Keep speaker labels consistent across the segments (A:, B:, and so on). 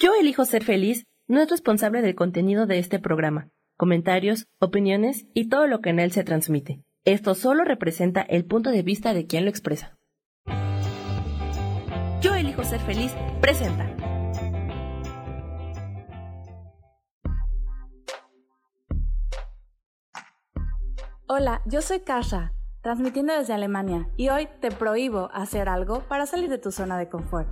A: Yo elijo ser feliz no es responsable del contenido de este programa, comentarios, opiniones y todo lo que en él se transmite. Esto solo representa el punto de vista de quien lo expresa. Yo elijo ser feliz presenta.
B: Hola, yo soy Kasha, transmitiendo desde Alemania, y hoy te prohíbo hacer algo para salir de tu zona de confort.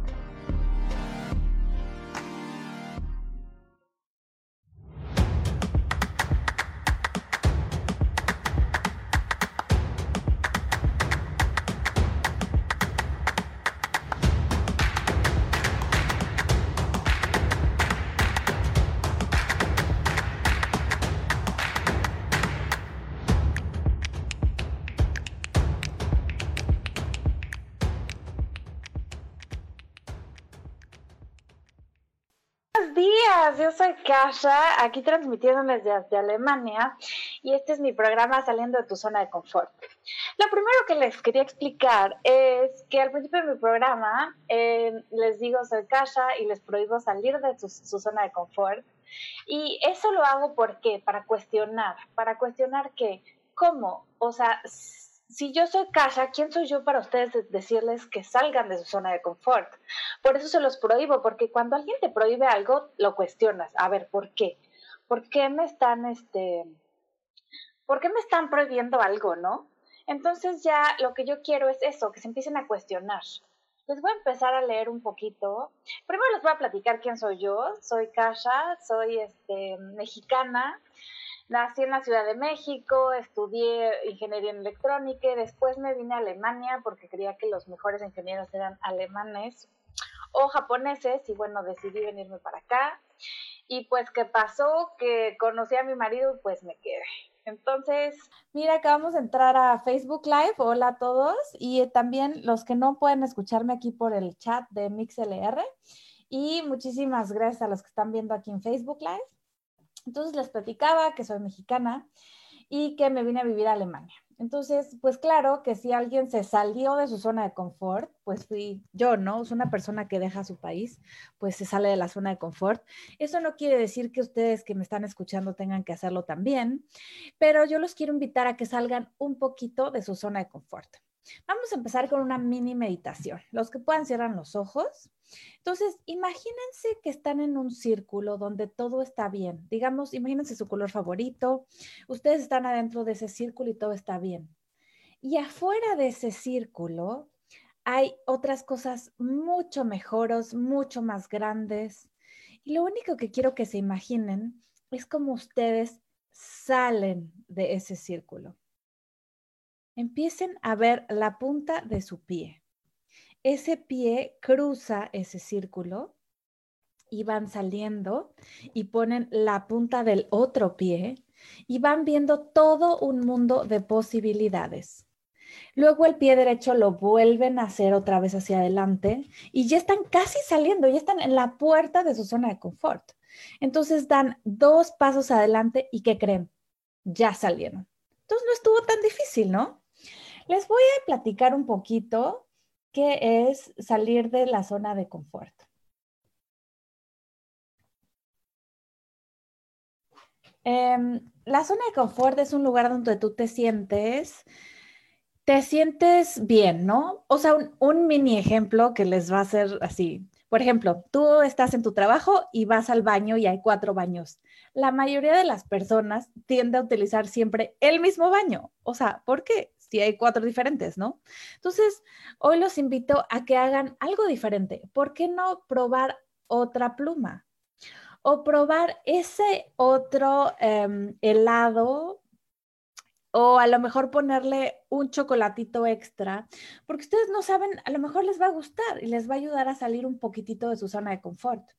C: Aquí transmitiendo desde Alemania y este es mi programa Saliendo de tu zona de confort. Lo primero que les quería explicar es que al principio de mi programa eh, les digo soy Kasha y les prohíbo salir de su, su zona de confort y eso lo hago porque para cuestionar, para cuestionar que, ¿cómo? O sea, si yo soy casa, ¿quién soy yo para ustedes decirles que salgan de su zona de confort? Por eso se los prohíbo, porque cuando alguien te prohíbe algo, lo cuestionas. A ver, ¿por qué? ¿Por qué me están, este, por qué me están prohibiendo algo, no? Entonces ya lo que yo quiero es eso, que se empiecen a cuestionar. Les voy a empezar a leer un poquito. Primero les voy a platicar quién soy yo. Soy Kasha, soy este, mexicana. Nací en la Ciudad de México, estudié ingeniería en electrónica y después me vine a Alemania porque creía que los mejores ingenieros eran alemanes o japoneses y bueno, decidí venirme para acá. Y pues, ¿qué pasó? Que conocí a mi marido y pues me quedé. Entonces,
B: mira, acabamos de entrar a Facebook Live. Hola a todos. Y también los que no pueden escucharme aquí por el chat de MixLR. Y muchísimas gracias a los que están viendo aquí en Facebook Live. Entonces les platicaba que soy mexicana y que me vine a vivir a Alemania. Entonces, pues claro que si alguien se salió de su zona de confort, pues fui yo, ¿no? Es una persona que deja su país, pues se sale de la zona de confort. Eso no quiere decir que ustedes que me están escuchando tengan que hacerlo también, pero yo los quiero invitar a que salgan un poquito de su zona de confort. Vamos a empezar con una mini meditación. Los que puedan cierran los ojos. Entonces, imagínense que están en un círculo donde todo está bien. Digamos, imagínense su color favorito. Ustedes están adentro de ese círculo y todo está bien. Y afuera de ese círculo hay otras cosas mucho mejores, mucho más grandes. Y lo único que quiero que se imaginen es como ustedes salen de ese círculo empiecen a ver la punta de su pie. Ese pie cruza ese círculo y van saliendo y ponen la punta del otro pie y van viendo todo un mundo de posibilidades. Luego el pie derecho lo vuelven a hacer otra vez hacia adelante y ya están casi saliendo, ya están en la puerta de su zona de confort. Entonces dan dos pasos adelante y ¿qué creen? Ya salieron. Entonces no estuvo tan difícil, ¿no? Les voy a platicar un poquito qué es salir de la zona de confort. Em, la zona de confort es un lugar donde tú te sientes, te sientes bien, ¿no? O sea, un, un mini ejemplo que les va a hacer así. Por ejemplo, tú estás en tu trabajo y vas al baño y hay cuatro baños. La mayoría de las personas tiende a utilizar siempre el mismo baño. O sea, ¿por qué? Hay cuatro diferentes, ¿no? Entonces, hoy los invito a que hagan algo diferente. ¿Por qué no probar otra pluma? O probar ese otro em, helado o a lo mejor ponerle un chocolatito extra, porque ustedes no saben, a lo mejor les va a gustar y les va a ayudar a salir un poquitito de su zona de confort.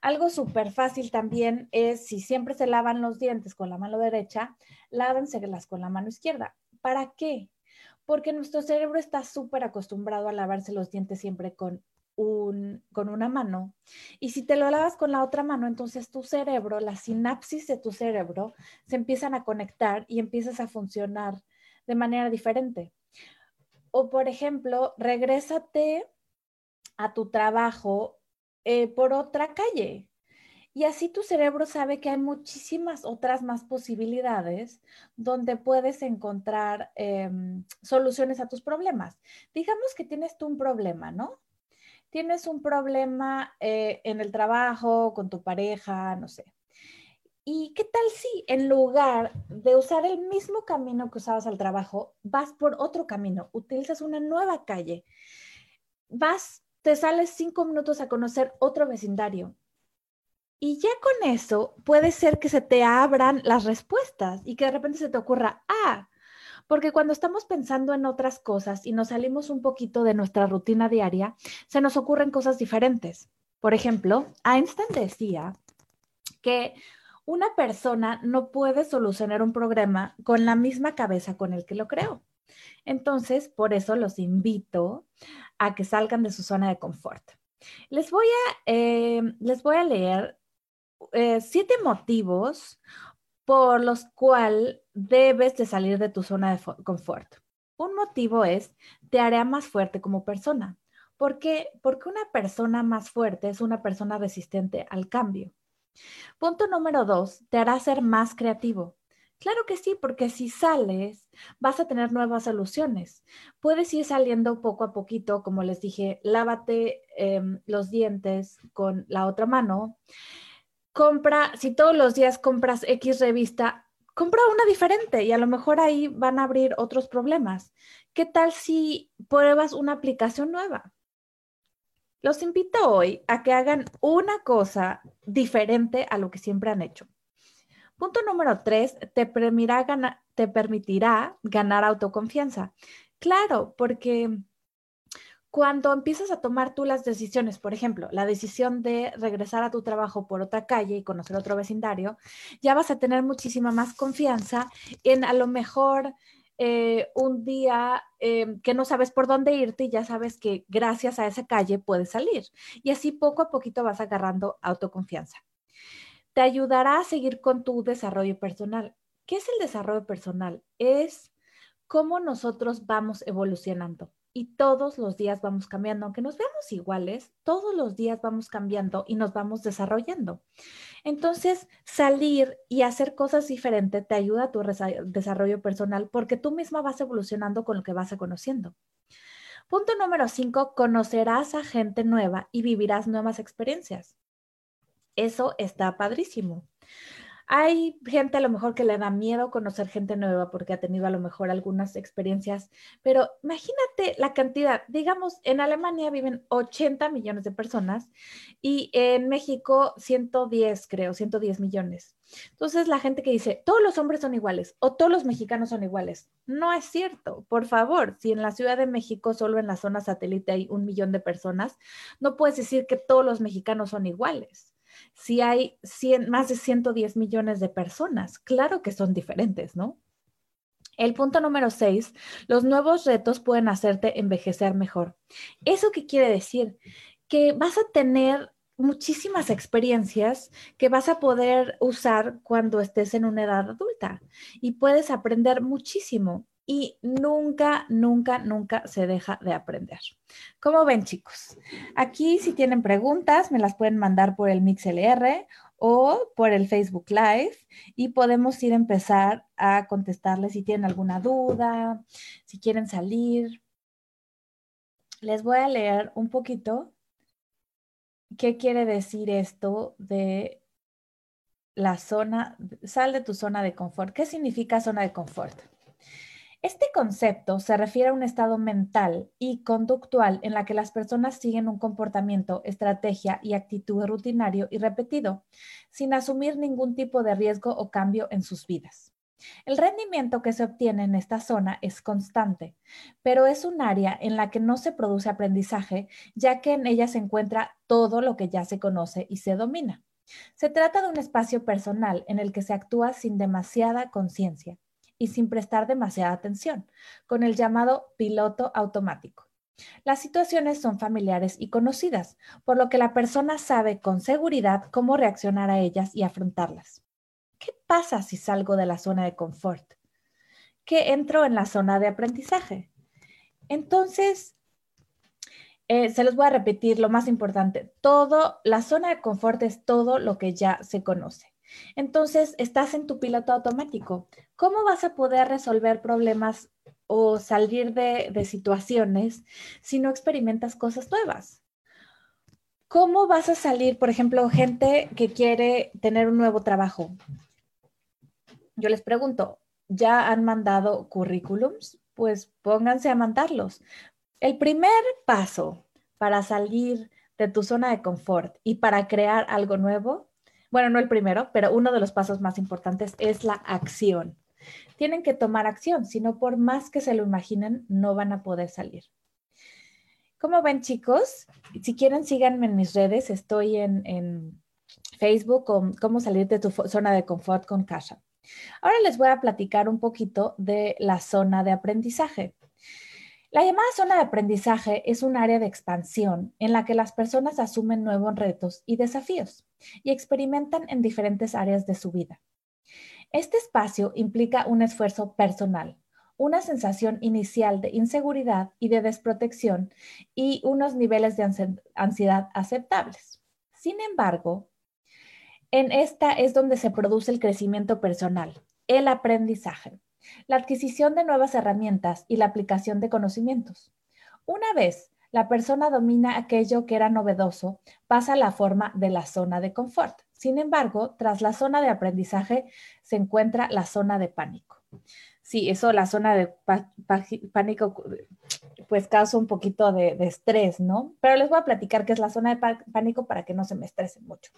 B: Algo súper fácil también es si siempre se lavan los dientes con la mano derecha, lávenselas con la mano izquierda. ¿Para qué? Porque nuestro cerebro está súper acostumbrado a lavarse los dientes siempre con, un, con una mano. Y si te lo lavas con la otra mano, entonces tu cerebro, la sinapsis de tu cerebro, se empiezan a conectar y empiezas a funcionar de manera diferente. O por ejemplo, regrésate a tu trabajo eh, por otra calle. Y así tu cerebro sabe que hay muchísimas otras más posibilidades donde puedes encontrar em, soluciones a tus problemas. Digamos que tienes tú un problema, ¿no? Tienes un problema eh, en el trabajo, con tu pareja, no sé. ¿Y qué tal si en lugar de usar el mismo camino que usabas al trabajo, vas por otro camino, utilizas una nueva calle, vas, te sales cinco minutos a conocer otro vecindario, y ya con eso puede ser que se te abran las respuestas y que de repente se te ocurra, ah, porque cuando estamos pensando en otras cosas y nos salimos un poquito de nuestra rutina diaria, se nos ocurren cosas diferentes. Por ejemplo, Einstein decía que una persona no puede solucionar un problema con la misma cabeza con el que lo creó. Entonces, por eso los invito a que salgan de su zona de confort. Les voy a, eh, les voy a leer eh, siete motivos por los cuales debes de salir de tu zona de confort. Un motivo es, te hará más fuerte como persona. ¿Por qué? Porque una persona más fuerte es una persona resistente al cambio. Punto número dos, te hará ser más creativo. Claro que sí, porque si sales, vas a tener nuevas soluciones. Puedes ir saliendo poco a poquito, como les dije, lávate em, los dientes con la otra mano compra, si todos los días compras X revista, compra una diferente y a lo mejor ahí van a abrir otros problemas. ¿Qué tal si pruebas una aplicación nueva? Los invito hoy a que hagan una cosa diferente a lo que siempre han hecho. Punto número tres, te, te permitirá ganar autoconfianza. Claro, porque cuando empiezas a tomar tú las decisiones, por ejemplo, la decisión de regresar a tu trabajo por otra calle y conocer otro vecindario, ya vas a tener muchísima más confianza en a lo mejor eh, un día eh, que no sabes por dónde irte y ya sabes que gracias a esa calle puedes salir. Y así poco a poquito vas agarrando autoconfianza. Te ayudará a seguir con tu desarrollo personal. ¿Qué es el desarrollo personal? Es cómo nosotros vamos evolucionando y todos los días vamos cambiando, aunque nos veamos iguales, todos los días vamos cambiando y nos vamos desarrollando. Entonces, salir y hacer cosas diferentes te ayuda a tu desarrollo personal porque tú misma vas evolucionando con lo que vas conociendo. Punto número cinco, conocerás a gente nueva y vivirás nuevas experiencias. Eso está padrísimo. Hay gente a lo mejor que le da miedo conocer gente nueva porque ha tenido a lo mejor algunas experiencias, pero imagínate la cantidad. Digamos, en Alemania viven 80 millones de personas y en México 110, creo, 110 millones. Entonces, la gente que dice, todos los hombres son iguales o todos los mexicanos son iguales, no es cierto. Por favor, si en la Ciudad de México, solo en la zona satélite hay un millón de personas, no puedes decir que todos los mexicanos son iguales si hay más de 110 millones de personas? Claro que son diferentes, ¿no? El punto número seis, los nuevos retos pueden hacerte envejecer mejor. ¿Eso qué quiere decir? Que vas a tener muchísimas experiencias que vas a poder usar cuando estés en una edad adulta y puedes aprender muchísimo y nunca, nunca, nunca se deja de aprender. ¿Cómo ven, chicos? Aquí, si tienen preguntas, me las pueden mandar por el MixLR o por el Facebook Live y podemos ir a empezar a contestarles si tienen alguna duda, si quieren salir. Les voy a leer un poquito qué quiere decir esto de la zona, sal de tu zona de confort. ¿Qué significa zona de confort? Este concepto se refiere a un estado mental y conductual en la que las personas siguen un comportamiento, estrategia y actitud rutinario y repetido, sin asumir ningún tipo de riesgo o cambio en sus vidas. El rendimiento que se obtiene en esta zona es constante, pero es un área en la que no se produce aprendizaje, ya que en ella se encuentra todo lo que ya se conoce y se domina. Se trata de un espacio personal en el que se actúa sin demasiada conciencia y sin prestar demasiada atención, con el llamado piloto automático. Las situaciones son familiares y conocidas, por lo que la persona sabe con seguridad cómo reaccionar a ellas y afrontarlas. ¿Qué pasa si salgo de la zona de confort? ¿Qué entro en la zona de aprendizaje? Entonces, Eh, se los voy a repetir lo más importante. Todo, la zona de confort es todo lo que ya se conoce. Entonces, estás en tu piloto automático. ¿Cómo vas a poder resolver problemas o salir de, situaciones si no experimentas cosas nuevas? ¿Cómo vas a salir, por ejemplo, gente que quiere tener un nuevo trabajo? Yo les pregunto, ¿ya han mandado currículums? Pues pónganse a mandarlos. El primer paso para salir de tu zona de confort y para crear algo nuevo bueno, no el primero, pero uno de los pasos más importantes es la acción. Tienen que tomar acción, si no por más que se lo imaginen, no van a poder salir. ¿Cómo ven chicos? Si quieren, síganme en mis redes. Estoy en, Facebook con cómo salir de tu zona de confort con Kasha. Ahora les voy a platicar un poquito de la zona de aprendizaje. La llamada zona de aprendizaje es un área de expansión en la que las personas asumen nuevos retos y desafíos y experimentan en diferentes áreas de su vida. Este espacio implica un esfuerzo personal, una sensación inicial de inseguridad y de desprotección y unos niveles de ansiedad aceptables. Sin embargo, en esta es donde se produce el crecimiento personal, el aprendizaje la adquisición de nuevas herramientas y la aplicación de conocimientos. Una vez la persona domina aquello que era novedoso, pasa a la forma de la zona de confort. Sin embargo, tras la zona de aprendizaje se encuentra la zona de pánico. Sí, eso, la zona de pánico, pues causa un poquito de, estrés, ¿no? Pero les voy a platicar qué es la zona de pánico para que no se me estresen mucho.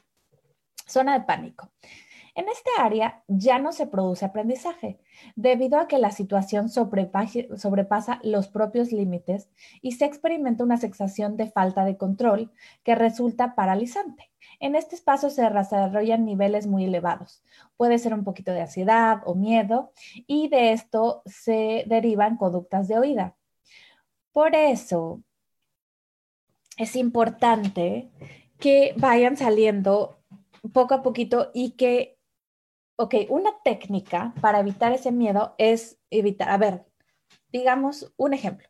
B: Zona de pánico. En esta área ya no se produce aprendizaje, debido a que la situación sobrepasa los propios límites y se experimenta una sensación de falta de control que resulta paralizante. En este espacio se desarrollan niveles muy elevados. Puede ser un poquito de ansiedad o miedo y de esto se derivan conductas de oída. Por eso es importante que vayan saliendo poco a poquito y que ok, una técnica para evitar ese miedo es evitar, a ver, digamos un ejemplo.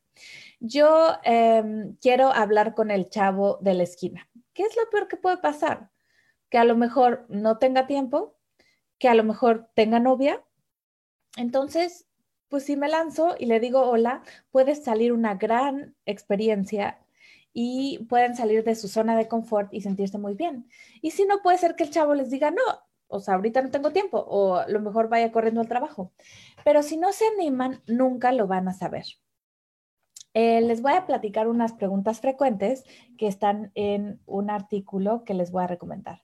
B: Yo em, quiero hablar con el chavo de la esquina. ¿Qué es lo peor que puede pasar? Que a lo mejor no tenga tiempo, que a lo mejor tenga novia. Entonces, pues si me lanzo y le digo hola, puede salir una gran experiencia y pueden salir de su zona de confort y sentirse muy bien. Y si no, puede ser que el chavo les diga, no, o sea, ahorita no tengo tiempo, o a lo mejor vaya corriendo al trabajo. Pero si no se animan, nunca lo van a saber. Eh, les voy a platicar unas preguntas frecuentes que están en un artículo que les voy a recomendar.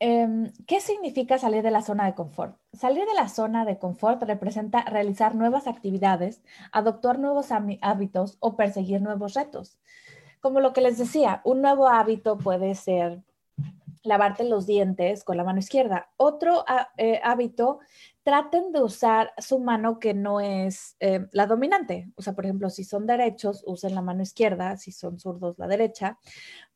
B: Em, ¿Qué significa salir de la zona de confort? Salir de la zona de confort representa realizar nuevas actividades, adoptar nuevos hábitos o perseguir nuevos retos como lo que les decía, un nuevo hábito puede ser lavarte los dientes con la mano izquierda. Otro ah, eh, hábito, traten de usar su mano que no es eh, la dominante. O sea, por ejemplo, si son derechos, usen la mano izquierda, si son zurdos, la derecha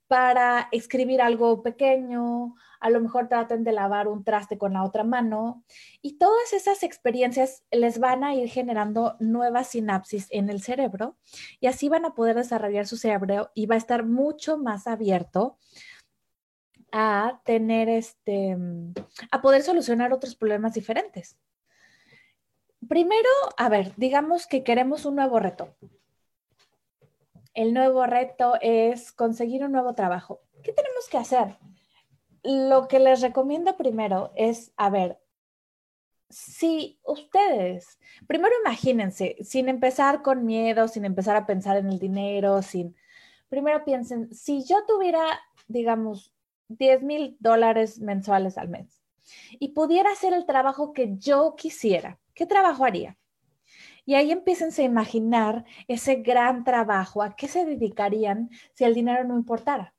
B: para escribir algo pequeño, a lo mejor traten de lavar un traste con la otra mano y todas esas experiencias les van a ir generando nuevas sinapsis en el cerebro y así van a poder desarrollar su cerebro y va a estar mucho más abierto a tener este, a poder solucionar otros problemas diferentes. Primero, a ver, digamos que queremos un nuevo reto el nuevo reto es conseguir un nuevo trabajo. ¿Qué tenemos que hacer? Lo que les recomiendo primero es, a ver, si ustedes, primero imagínense, sin empezar con miedo, sin empezar a pensar en el dinero, sin, primero piensen, si yo tuviera, digamos, 10 mil dólares mensuales al mes y pudiera hacer el trabajo que yo quisiera, ¿qué trabajo haría? Y ahí empiecen a imaginar ese gran trabajo, a qué se dedicarían si el dinero no importara.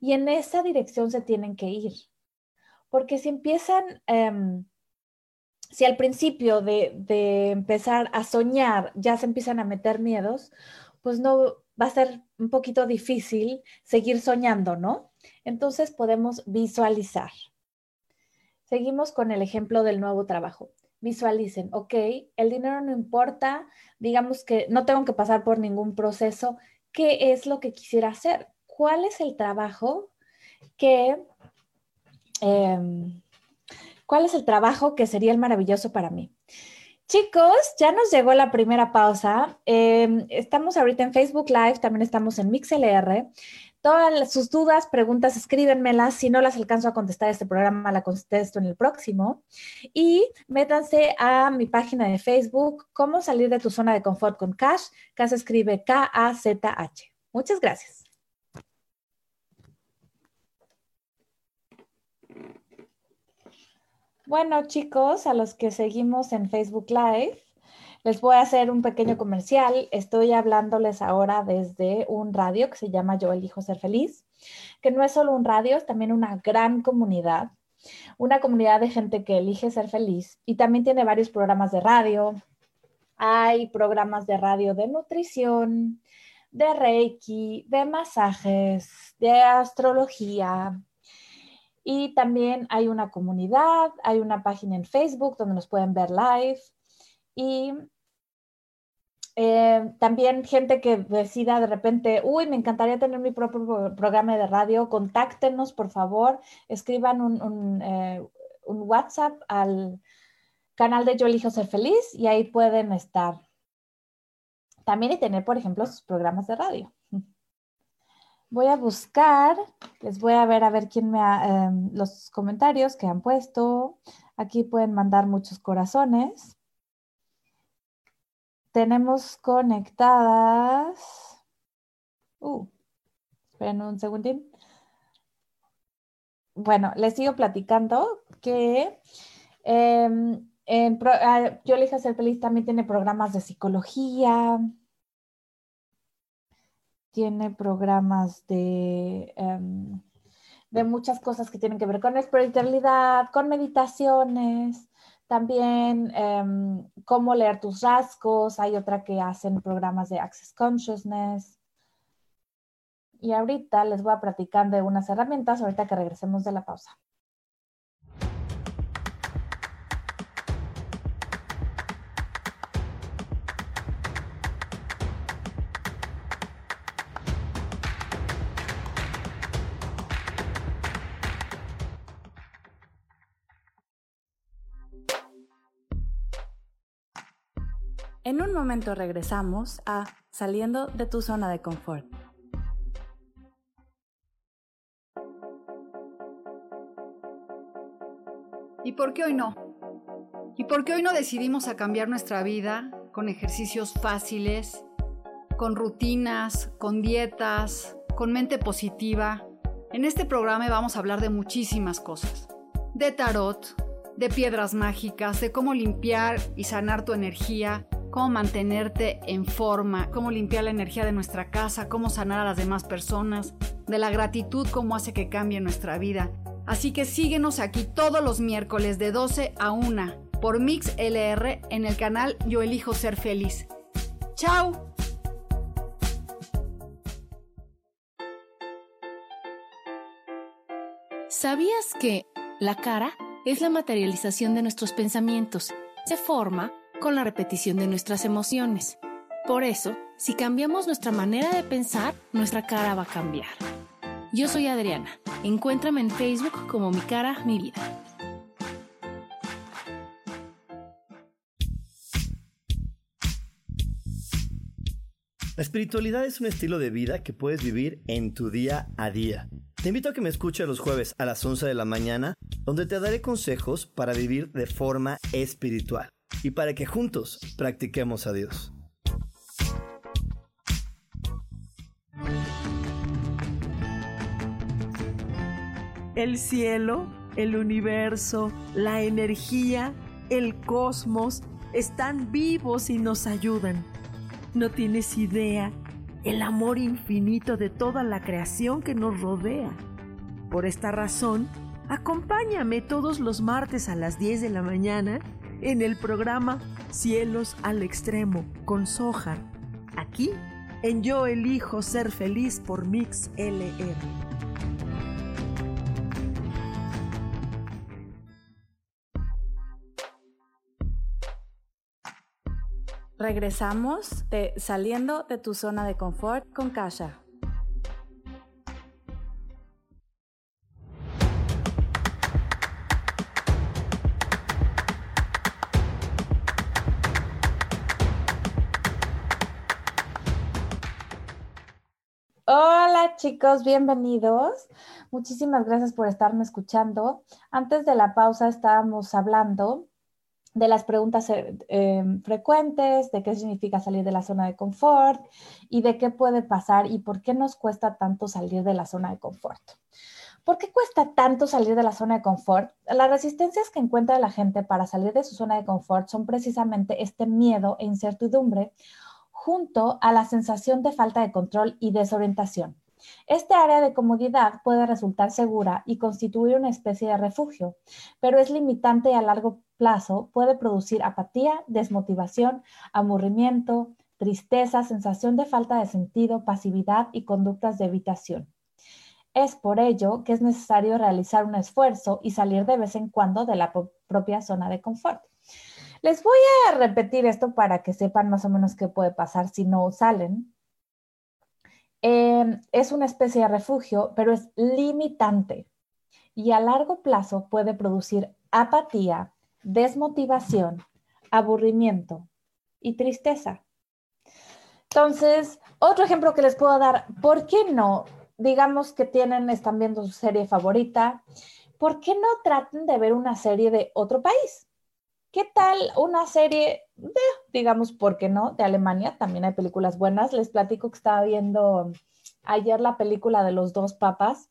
B: Y en esa dirección se tienen que ir. Porque si empiezan, em, si al principio de empezar a soñar ya se empiezan a meter miedos, pues no va a ser un poquito difícil seguir soñando, ¿no? Entonces podemos visualizar. Seguimos con el ejemplo del nuevo trabajo. Visualicen, ok, el dinero no importa, digamos que no tengo que pasar por ningún proceso, ¿qué es lo que quisiera hacer? ¿Cuál es el trabajo que... Em, ¿Cuál es el trabajo que sería el maravilloso para mí? Chicos, ya nos llegó la primera pausa. Em, estamos ahorita en Facebook Live, también estamos en MixLR. Todas sus dudas, preguntas, escríbenmelas. Si no las alcanzo a contestar este programa, la contesto en el próximo. Y métanse a mi página de Facebook, Cómo salir de tu zona de confort con Cash. Cash escribe K-A-Z-H. Muchas gracias. Bueno, chicos, a los que seguimos en Facebook Live, les voy a hacer un pequeño comercial. Estoy hablándoles ahora desde un radio que se llama Yo elijo ser feliz, que no es solo un radio, es también una gran comunidad, una comunidad de gente que elige ser feliz y también tiene varios programas de radio. Hay programas de radio de nutrición, de reiki, de masajes, de astrología, y también hay una comunidad, hay una página en Facebook donde nos pueden ver live. Y eh, también gente que decida de repente, uy, me encantaría tener mi propio programa de radio, contáctenos, por favor, escriban un, eh, un WhatsApp al canal de Yo Elijo Ser Feliz y ahí pueden estar. También y tener, por ejemplo, sus programas de radio. Voy a buscar, les voy a ver a ver quién me ha, em, los comentarios que han puesto. Aquí pueden mandar muchos corazones. Tenemos conectadas. Uh, esperen un segundín. Bueno, les sigo platicando que em, en, ah, Yo Elija Ser Feliz también tiene programas de psicología, tiene programas de, em, de muchas cosas que tienen que ver con espiritualidad, con meditaciones, también em, cómo leer tus rasgos. Hay otra que hacen programas de Access Consciousness. Y ahorita les voy a platicar de unas herramientas, ahorita que regresemos de la pausa.
A: Momento regresamos a Saliendo de tu zona de confort.
D: ¿Y por qué hoy no? ¿Y por qué hoy no decidimos a cambiar nuestra vida con ejercicios fáciles, con rutinas, con dietas, con mente positiva? En este programa vamos a hablar de muchísimas cosas. De tarot, de piedras mágicas, de cómo limpiar y sanar tu energía, cómo mantenerte en forma, cómo limpiar la energía de nuestra casa, cómo sanar a las demás personas, de la gratitud, cómo hace que cambie nuestra vida. Así que síguenos aquí todos los miércoles de 12 a 1 por Mix LR en el canal Yo Elijo Ser Feliz. ¡Chao!
A: ¿Sabías que la cara es la materialización de nuestros pensamientos? Se forma con la repetición de nuestras emociones. Por eso, si cambiamos nuestra manera de pensar, nuestra cara va a cambiar. Yo soy Adriana. Encuéntrame en Facebook como mi cara, mi vida.
E: La espiritualidad es un estilo de vida que puedes vivir en tu día a día. Te invito a que me escuches los jueves a las 11 de la mañana, donde te daré consejos para vivir de forma espiritual y para que juntos practiquemos a Dios.
F: El cielo, el universo, la energía, el cosmos están vivos y nos ayudan. No tienes idea el amor infinito de toda la creación que nos rodea. Por esta razón, acompáñame todos los martes a las 10 de la mañana en el programa Cielos al Extremo con Sojar, aquí en Yo Elijo Ser Feliz por Mix LR.
B: Regresamos de Saliendo de tu Zona de Confort con Kasha. Chicos, bienvenidos. Muchísimas gracias por estarme escuchando. Antes de la pausa estábamos hablando de las preguntas eh, em, frecuentes, de qué significa salir de la zona de confort y de qué puede pasar y por qué nos cuesta tanto salir de la zona de confort. ¿Por qué cuesta tanto salir de la zona de confort? Las resistencias que encuentra la gente para salir de su zona de confort son precisamente este miedo e incertidumbre junto a la sensación de falta de control y desorientación. Este área de comodidad puede resultar segura y constituir una especie de refugio, pero es limitante y a largo plazo puede producir apatía, desmotivación, aburrimiento, tristeza, sensación de falta de sentido, pasividad y conductas de evitación. Es por ello que es necesario realizar un esfuerzo y salir de vez en cuando de la propia zona de confort. Les voy a repetir esto para que sepan más o menos qué puede pasar si no salen. Em, es una especie de refugio, pero es limitante y a largo plazo puede producir apatía, desmotivación, aburrimiento y tristeza. Entonces, otro ejemplo que les puedo dar, ¿por qué no? Digamos que tienen, están viendo su serie favorita, ¿por qué no traten de ver una serie de otro país? ¿Qué tal una serie de, digamos, por qué no, de Alemania? También hay películas buenas. Les platico que estaba viendo ayer la película de los dos papas.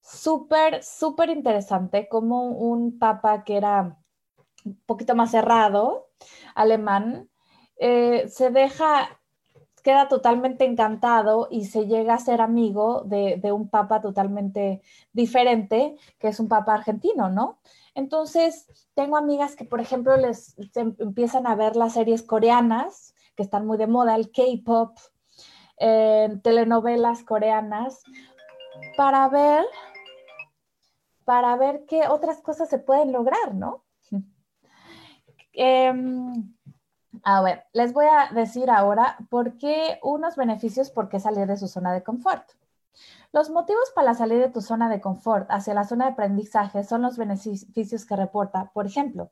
B: Súper, súper interesante, como un papa que era un poquito más cerrado, alemán, eh, se deja, queda totalmente encantado y se llega a ser amigo de, de, un papa totalmente diferente, que es un papa argentino, ¿no? Entonces, tengo amigas que, por ejemplo, les empiezan a ver las series coreanas, que están muy de moda, el K-pop, eh, telenovelas coreanas, para ver, para ver qué otras cosas se pueden lograr, ¿no? Em, a ver, les voy a decir ahora por qué unos beneficios por qué salir de su zona de confort. Los motivos para salir de tu zona de confort hacia la zona de aprendizaje son los beneficios que reporta. Por ejemplo,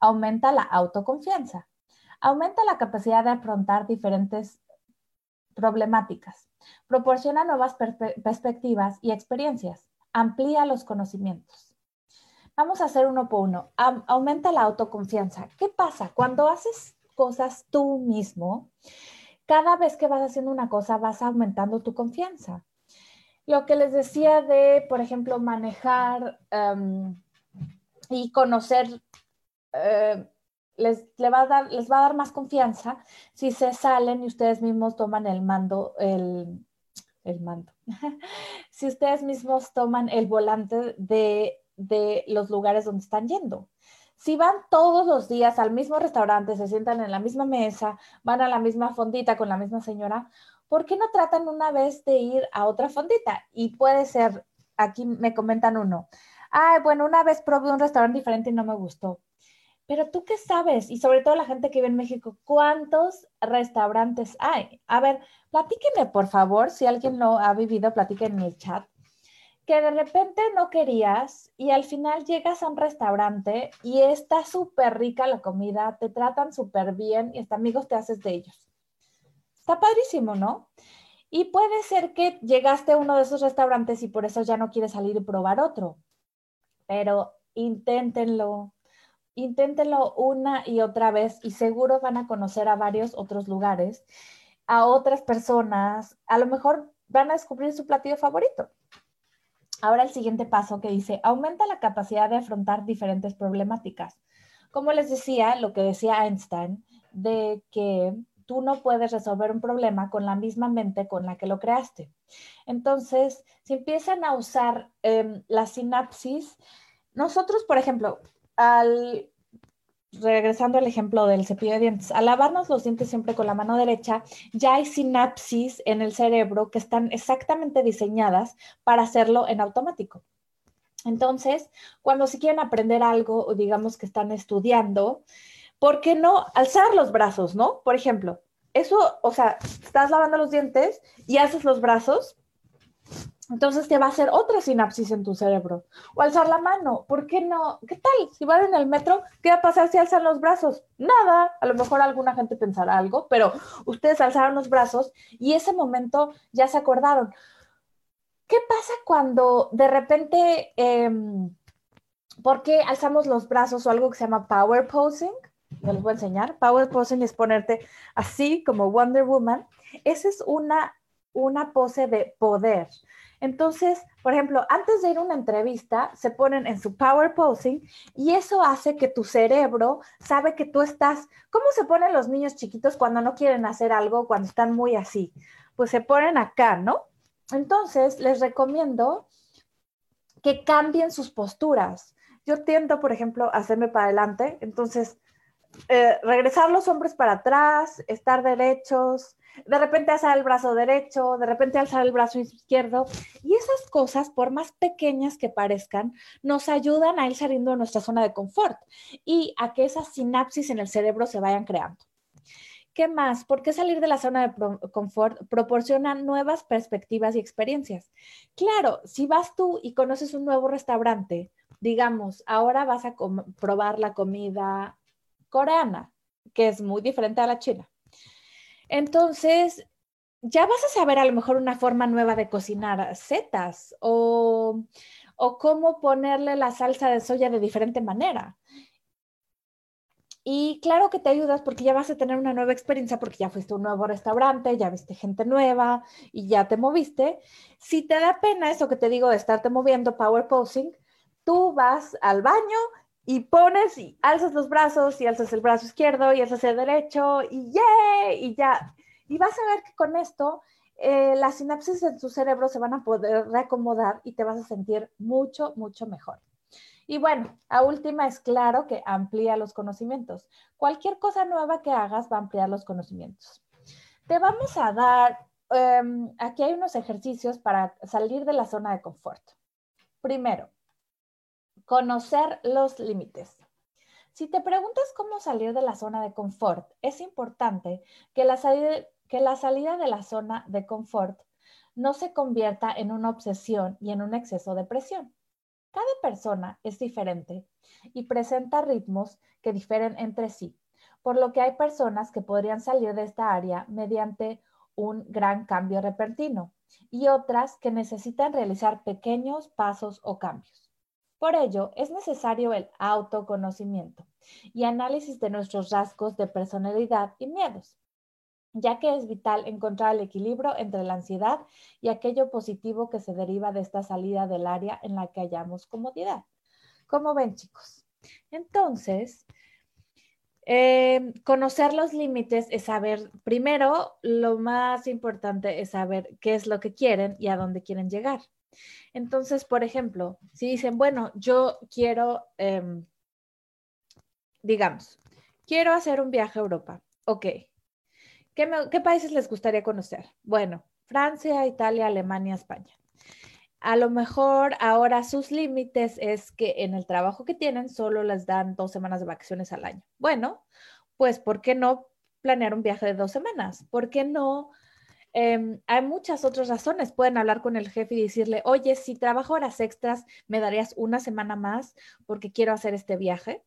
B: aumenta la autoconfianza, aumenta la capacidad de afrontar diferentes problemáticas, proporciona nuevas perspectivas y experiencias, amplía los conocimientos. Vamos a hacer uno por uno. aumenta la autoconfianza. ¿Qué pasa? Cuando haces cosas tú mismo, cada vez que vas haciendo una cosa vas aumentando tu confianza. Lo que les decía de, por ejemplo, manejar em, y conocer, eh, les, va a dar, les va a dar más confianza si se salen y ustedes mismos toman el mando, el, el mando. si ustedes mismos toman el volante de de los lugares donde están yendo. Si van todos los días al mismo restaurante, se sientan en la misma mesa, van a la misma fondita con la misma señora, ¿por qué no tratan una vez de ir a otra fondita? Y puede ser, aquí me comentan uno, ay, bueno, una vez probé un restaurante diferente y no me gustó. Pero tú qué sabes, y sobre todo la gente que vive en México, ¿cuántos restaurantes hay? A ver, platíquenme, por favor, si alguien lo ha vivido, platíquenme en el chat que de repente no querías y al final llegas a un restaurante y está súper rica la comida, te tratan súper bien y hasta amigos te haces de ellos. Está padrísimo, ¿no? Y puede ser que llegaste a uno de esos restaurantes y por eso ya no quieres salir y probar otro, pero inténtenlo, inténtenlo una y otra vez y seguro van a conocer a varios otros lugares, a otras personas, a lo mejor van a descubrir su platillo favorito. Ahora el siguiente paso que dice, aumenta la capacidad de afrontar diferentes problemáticas. Como les decía, lo que decía Einstein, de que tú no puedes resolver un problema con la misma mente con la que lo creaste. Entonces, si empiezan a usar em, la sinapsis, nosotros, por ejemplo, al regresando al ejemplo del cepillo de dientes, al lavarnos los dientes siempre con la mano derecha, ya hay sinapsis en el cerebro que están exactamente diseñadas para hacerlo en automático. Entonces, cuando si quieren aprender algo o digamos que están estudiando, ¿por qué no alzar los brazos, no? Por ejemplo, eso, o sea, estás lavando los dientes y haces los brazos, entonces te va a hacer otra sinapsis en tu cerebro. O alzar la mano, ¿por qué no? ¿Qué tal? Si van en el metro, ¿qué va a pasar si alzan los brazos? Nada, a lo mejor alguna gente pensará algo, pero ustedes alzaron los brazos y ese momento ya se acordaron. ¿Qué pasa cuando de repente, em, ¿por qué alzamos los brazos o algo que se llama power posing? Les voy a enseñar. Power posing es ponerte así como Wonder Woman. Esa es una, una pose de poder. Entonces, por ejemplo, antes de ir a una entrevista, se ponen en su power posing y eso hace que tu cerebro sabe que tú estás, ¿cómo se ponen los niños chiquitos cuando no quieren hacer algo, cuando están muy así? Pues se ponen acá, ¿no? Entonces, les recomiendo que cambien sus posturas. Yo tiendo, por ejemplo, a hacerme para adelante, entonces eh, regresar los hombros para atrás, estar derechos, de repente alzar el brazo derecho, de repente alzar el brazo izquierdo. Y esas cosas, por más pequeñas que parezcan, nos ayudan a ir saliendo de nuestra zona de confort y a que esas sinapsis en el cerebro se vayan creando. ¿Qué más? ¿Por qué salir de la zona de confort proporciona nuevas perspectivas y experiencias? Claro, si vas tú y conoces un nuevo restaurante, digamos, ahora vas a probar la comida coreana, que es muy diferente a la china. Entonces, ya vas a saber a lo mejor una forma nueva de cocinar setas o, cómo ponerle la salsa de soya de diferente manera. Y claro que te ayudas porque ya vas a tener una nueva experiencia porque ya fuiste a un nuevo restaurante, ya viste gente nueva y ya te moviste. Si te da pena eso que te digo de estarte moviendo, power posing, tú vas al baño y pones y alzas los brazos y alzas el brazo izquierdo y alzas el derecho y y ya. Y vas a ver que con esto eh, las sinapsis en tu cerebro se van a poder reacomodar y te vas a sentir mucho, mucho mejor. Y bueno, a última es claro que amplía los conocimientos. Cualquier cosa nueva que hagas va a ampliar los conocimientos. Te vamos a dar, em, aquí hay unos ejercicios para salir de la zona de confort. Primero, Conocer los límites. Si te preguntas cómo salir de la zona de confort, es importante que la, salida, de la zona de confort no se convierta en una obsesión y en un exceso de presión. Cada persona es diferente y presenta ritmos que difieren entre sí, por lo que hay personas que podrían salir de esta área mediante un gran cambio repentino y otras que necesitan realizar pequeños pasos o cambios. Por ello, es necesario el autoconocimiento y análisis de nuestros rasgos de personalidad y miedos, ya que es vital encontrar el equilibrio entre la ansiedad y aquello positivo que se deriva de esta salida del área en la que hallamos comodidad. ¿Cómo ven, chicos? Entonces, eh, conocer los límites es saber, primero, lo más importante es saber qué es lo que quieren y a dónde quieren llegar. Entonces, por ejemplo, si dicen, bueno, yo quiero, em, digamos, quiero hacer un viaje a Europa, ok. ¿Qué, ¿Qué países les gustaría conocer? Bueno, Francia, Italia, Alemania, España. A lo mejor ahora sus límites es que en el trabajo que tienen solo les dan dos semanas de vacaciones al año. Bueno, pues ¿por qué no planear un viaje de dos semanas? ¿Por qué no Em, hay muchas otras razones. Pueden hablar con el jefe y decirle, oye, si trabajo horas extras, ¿me darías una semana más porque quiero hacer este viaje?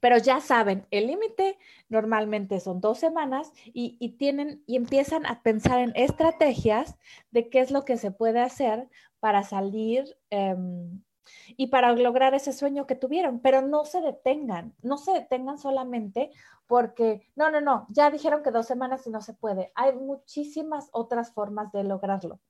B: Pero ya saben, el límite normalmente son dos semanas y, tienen y empiezan a pensar en estrategias de qué es lo que se puede hacer para salir em, y para lograr ese sueño que tuvieron, pero no se detengan, no se detengan solamente porque, no, no, no, ya dijeron que dos semanas y no se puede. Hay muchísimas otras formas de lograrlo.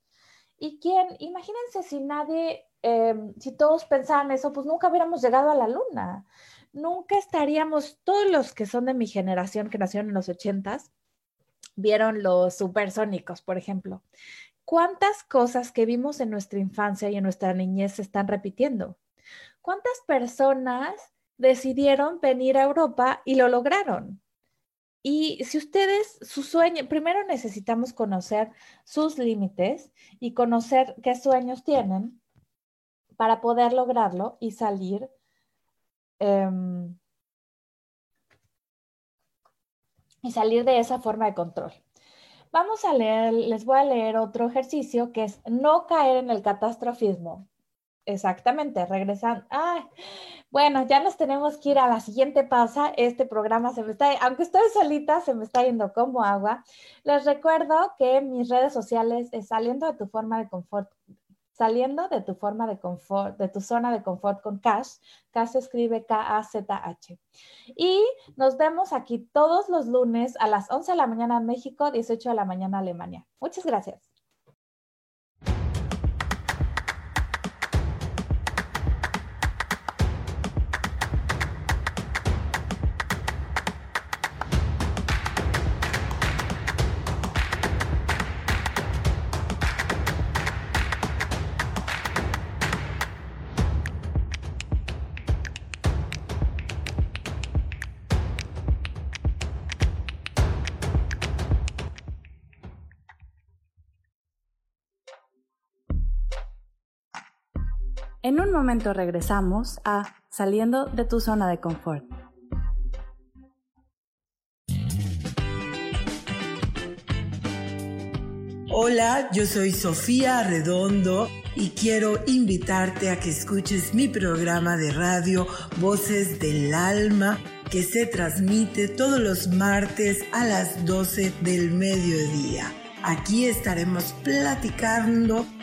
B: ¿Y quién? Imagínense si nadie, em, si todos pensaran eso, pues nunca hubiéramos llegado a la luna. Nunca estaríamos, todos los que son de mi generación, que nacieron en los ochentas, vieron los supersónicos, por ejemplo. ¿Cuántas cosas que vimos en nuestra infancia y en nuestra niñez se están repitiendo? ¿Cuántas personas decidieron venir a Europa y lo lograron? Y si ustedes, su sueño, primero necesitamos conocer sus límites y conocer qué sueños tienen para poder lograrlo y salir, em, y salir de esa forma de control. Vamos a leer, les voy a leer otro ejercicio que es no caer en el catastrofismo. Exactamente, regresan. bueno, ya nos tenemos que ir a la siguiente pausa. Este programa se me está, aunque estoy solita, se me está yendo como agua. Les recuerdo que mis redes sociales es saliendo de tu forma de confort saliendo de tu forma de confort, de tu zona de confort con Cash. Cash se escribe K-A-Z-H. Y nos vemos aquí todos los lunes a las 11 de la mañana en México, 18 de la mañana Alemania. Muchas gracias. En un momento regresamos a Saliendo de tu zona de confort.
G: Hola, yo soy Sofía Redondo y quiero invitarte a que escuches mi programa de radio Voces del Alma que se transmite todos los martes a las 12 del mediodía. Aquí estaremos platicando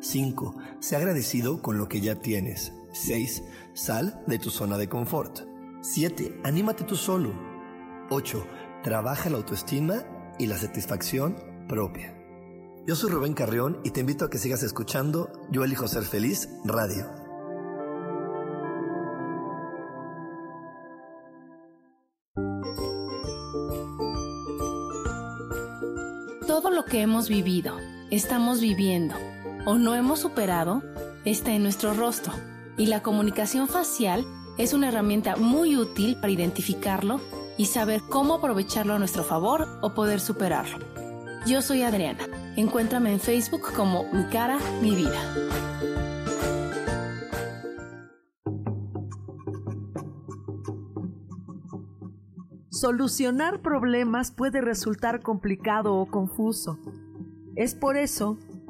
E: 5. Sé agradecido con lo que ya tienes. 6. Sal de tu zona de confort. 7. Anímate tú solo. 8. Trabaja la autoestima y la satisfacción propia. Yo soy Rubén Carrión y te invito a que sigas escuchando Yo elijo ser feliz radio.
A: Todo lo que hemos vivido, estamos viviendo o no hemos superado está en nuestro rostro y la comunicación facial es una herramienta muy útil para identificarlo y saber cómo aprovecharlo a nuestro favor o poder superarlo. Yo soy Adriana. Encuéntrame en Facebook como Mi cara, mi vida.
F: Solucionar problemas puede resultar complicado o confuso. Es por eso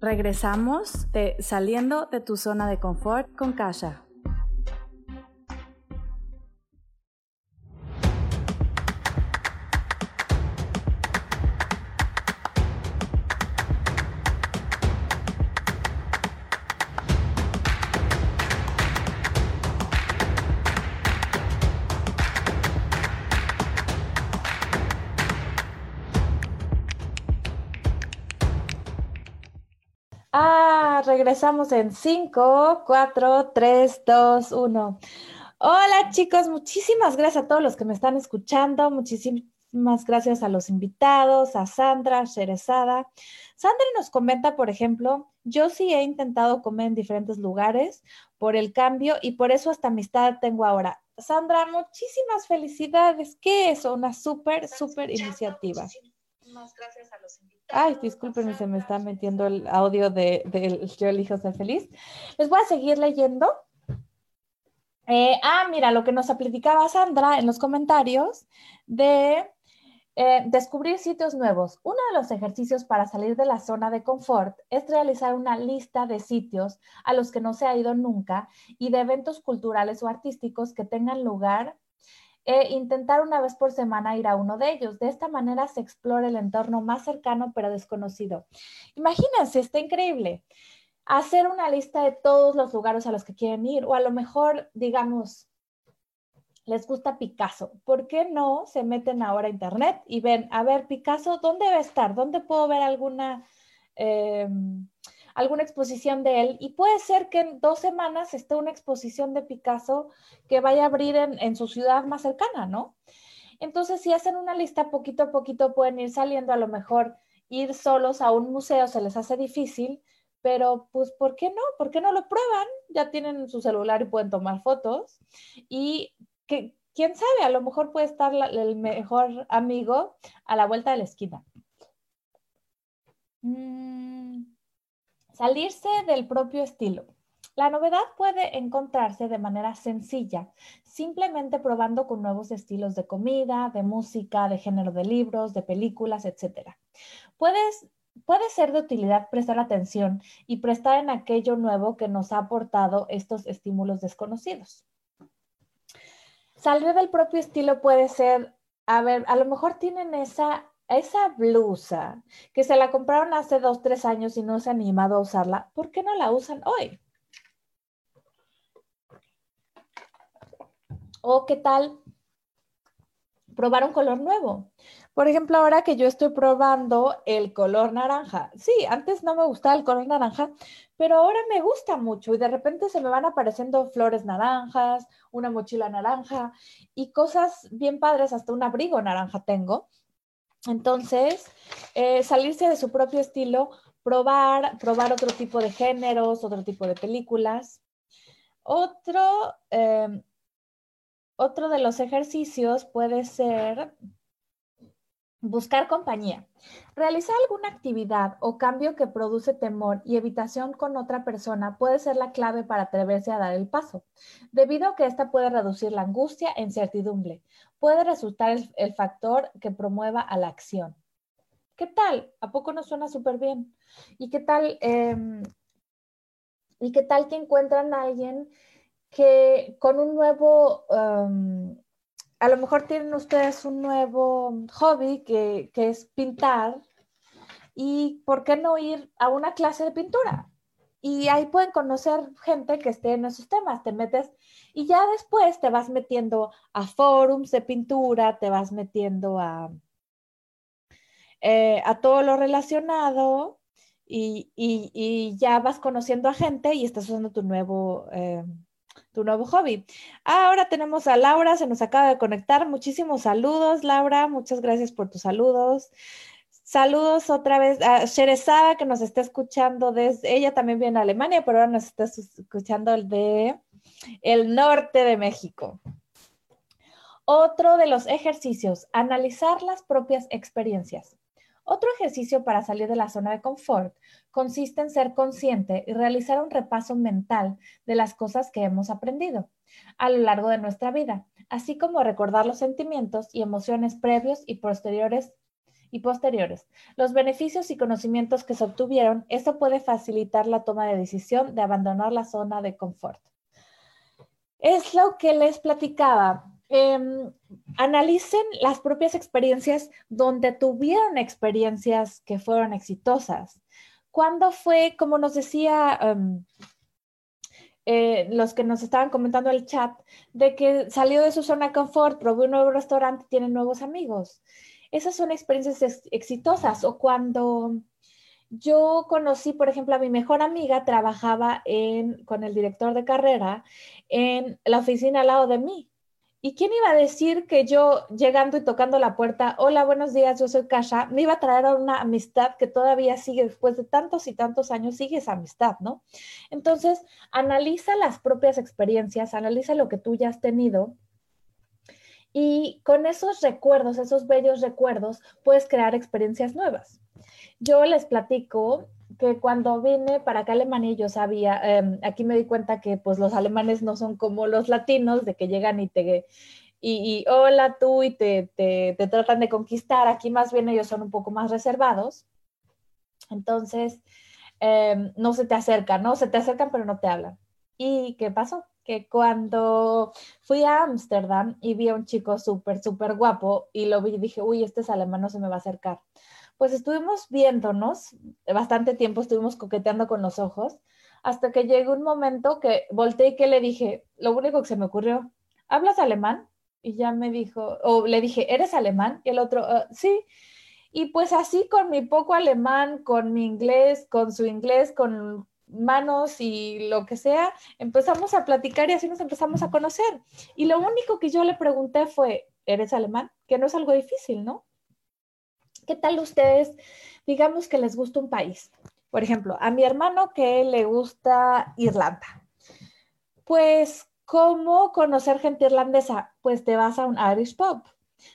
B: Regresamos de saliendo de tu zona de confort con Kasha. Regresamos en 5, 4, 3, 2, 1. Hola chicos, muchísimas gracias a todos los que me están escuchando, muchísimas gracias a los invitados, a Sandra, Sherezada. Sandra nos comenta, por ejemplo, Yo sí he intentado comer en diferentes lugares por el cambio y por eso esta amistad tengo ahora. Sandra, muchísimas felicidades. ¿Qué es una súper, súper iniciativa? gracias a los invitados. Ay, discúlpenme, se me está metiendo el audio de, de Yo elijo ser feliz. Les voy a seguir leyendo. Eh, ah, mira, lo que nos platicaba Sandra en los comentarios de eh, descubrir sitios nuevos. Uno de los ejercicios para salir de la zona de confort es realizar una lista de sitios a los que no se ha ido nunca y de eventos culturales o artísticos que tengan lugar e intentar una vez por semana ir a uno de ellos. De esta manera se explora el entorno más cercano pero desconocido. Imagínense, está increíble. Hacer una lista de todos los lugares a los que quieren ir o a lo mejor, digamos, les gusta Picasso. ¿Por qué no se meten ahora a internet y ven, a ver, Picasso, ¿dónde va a estar? ¿Dónde puedo ver alguna, em, alguna exposición de él? Y puede ser que en dos semanas esté una exposición de Picasso que vaya a abrir en, su ciudad más cercana, ¿no? Entonces, si hacen una lista, poquito a poquito pueden ir saliendo, a lo mejor ir solos a un museo se les hace difícil, pero pues, ¿por qué no? ¿Por qué no lo prueban? Ya tienen su celular y pueden tomar fotos. Y que quién sabe, a lo mejor puede estar el mejor amigo a la vuelta de la esquina. Mm, salirse del propio estilo. La novedad puede encontrarse de manera sencilla, simplemente probando con nuevos estilos de comida, de música, de género de libros, de películas, etc. Puede ser de utilidad prestar atención y prestar en aquello nuevo que nos ha aportado estos estímulos desconocidos. Salir del propio estilo puede ser, a ver, a lo mejor tienen esa, esa blusa que se la compraron hace dos, tres años y no se han animado a usarla. ¿Por qué no la usan hoy? O qué tal probar un color nuevo. Por ejemplo, ahora que yo estoy probando el color naranja. Sí, antes no me gustaba el color naranja, pero ahora me gusta mucho y de repente se me van apareciendo flores naranjas, una mochila naranja y cosas bien padres, hasta un abrigo naranja tengo. Entonces, eh, salirse de su propio estilo, probar, probar otro tipo de géneros, otro tipo de películas. Otro, em, otro de los ejercicios puede ser buscar compañía. Realizar alguna actividad o cambio que produce temor y evitación con otra persona puede ser la clave para atreverse a dar el paso, debido a que esta puede reducir la angustia e incertidumbre. Puede resultar el, factor que promueva a la acción. ¿Qué tal? ¿A poco no suena súper bien? ¿Y qué tal? Em, ¿Y qué tal que encuentran a alguien que con un nuevo, um, a lo mejor tienen ustedes un nuevo hobby que, es pintar y por qué no ir a una clase de pintura? Y ahí pueden conocer gente que esté en esos temas, te metes y ya después te vas metiendo a forums de pintura, te vas metiendo a, eh, a todo lo relacionado y, y, y, ya vas conociendo a gente y estás usando tu nuevo... Eh, tu nuevo hobby. ahora tenemos a Laura, se nos acaba de conectar. Muchísimos saludos, Laura. Muchas gracias por tus saludos. Saludos otra vez a Sherezada que nos está escuchando desde, ella también viene a Alemania, pero ahora nos está escuchando de el norte de México. Otro de los ejercicios, analizar las propias experiencias. Otro ejercicio para salir de la zona de confort consiste en ser consciente y realizar un repaso mental de las cosas que hemos aprendido a lo largo de nuestra vida, así como recordar los sentimientos y emociones previos y posteriores y los beneficios y conocimientos que se obtuvieron, esto puede facilitar la toma de decisión de abandonar la zona de confort. Es lo que les platicaba. Em, analicen las propias experiencias donde tuvieron experiencias que fueron exitosas. ¿Cuándo fue, como nos decía em, eh, los que nos estaban comentando el chat, de que salió de su zona de confort, probó un nuevo restaurante, tiene nuevos amigos? Esas son experiencias exitosas. O cuando yo conocí, por ejemplo, a mi mejor amiga, trabajaba con el director de carrera en la oficina al lado de mí ¿Y quién iba a decir que yo llegando y tocando la puerta, hola, buenos días, yo soy Kasha, me iba a traer a una amistad que todavía sigue después de tantos y tantos años, sigue esa amistad, ¿no? Entonces, analiza las propias experiencias, analiza lo que tú ya has tenido y con esos recuerdos, esos bellos recuerdos, puedes crear experiencias nuevas. Yo les platico que cuando vine para acá a Alemania yo sabía, em, aquí me di cuenta que pues los alemanes no son como los latinos, de que llegan y te, y, hola tú y te, te, tratan de conquistar, aquí más bien ellos son un poco más reservados. Entonces, em, no se te acercan, ¿no? Se te acercan pero no te hablan. ¿Y qué pasó? Que cuando fui a Ámsterdam y vi a un chico súper, súper guapo y lo vi y dije, uy, este es alemán, no se me va a acercar pues estuvimos viéndonos bastante tiempo, estuvimos coqueteando con los ojos, hasta que llegó un momento que volteé y que le dije, lo único que se me ocurrió, ¿hablas alemán? Y ya me dijo, o le dije, ¿eres alemán? Y el otro, ah, sí. Y pues así con mi poco alemán, con mi inglés, con su inglés, con manos y lo que sea, empezamos a platicar y así nos empezamos a conocer. Y lo único que yo le pregunté fue, ¿eres alemán? Que no es algo difícil, ¿no? ¿Qué tal ustedes? Digamos que les gusta un país. Por ejemplo, a mi hermano que le gusta Irlanda. Pues, ¿cómo conocer gente irlandesa? Pues te vas a un Irish pub.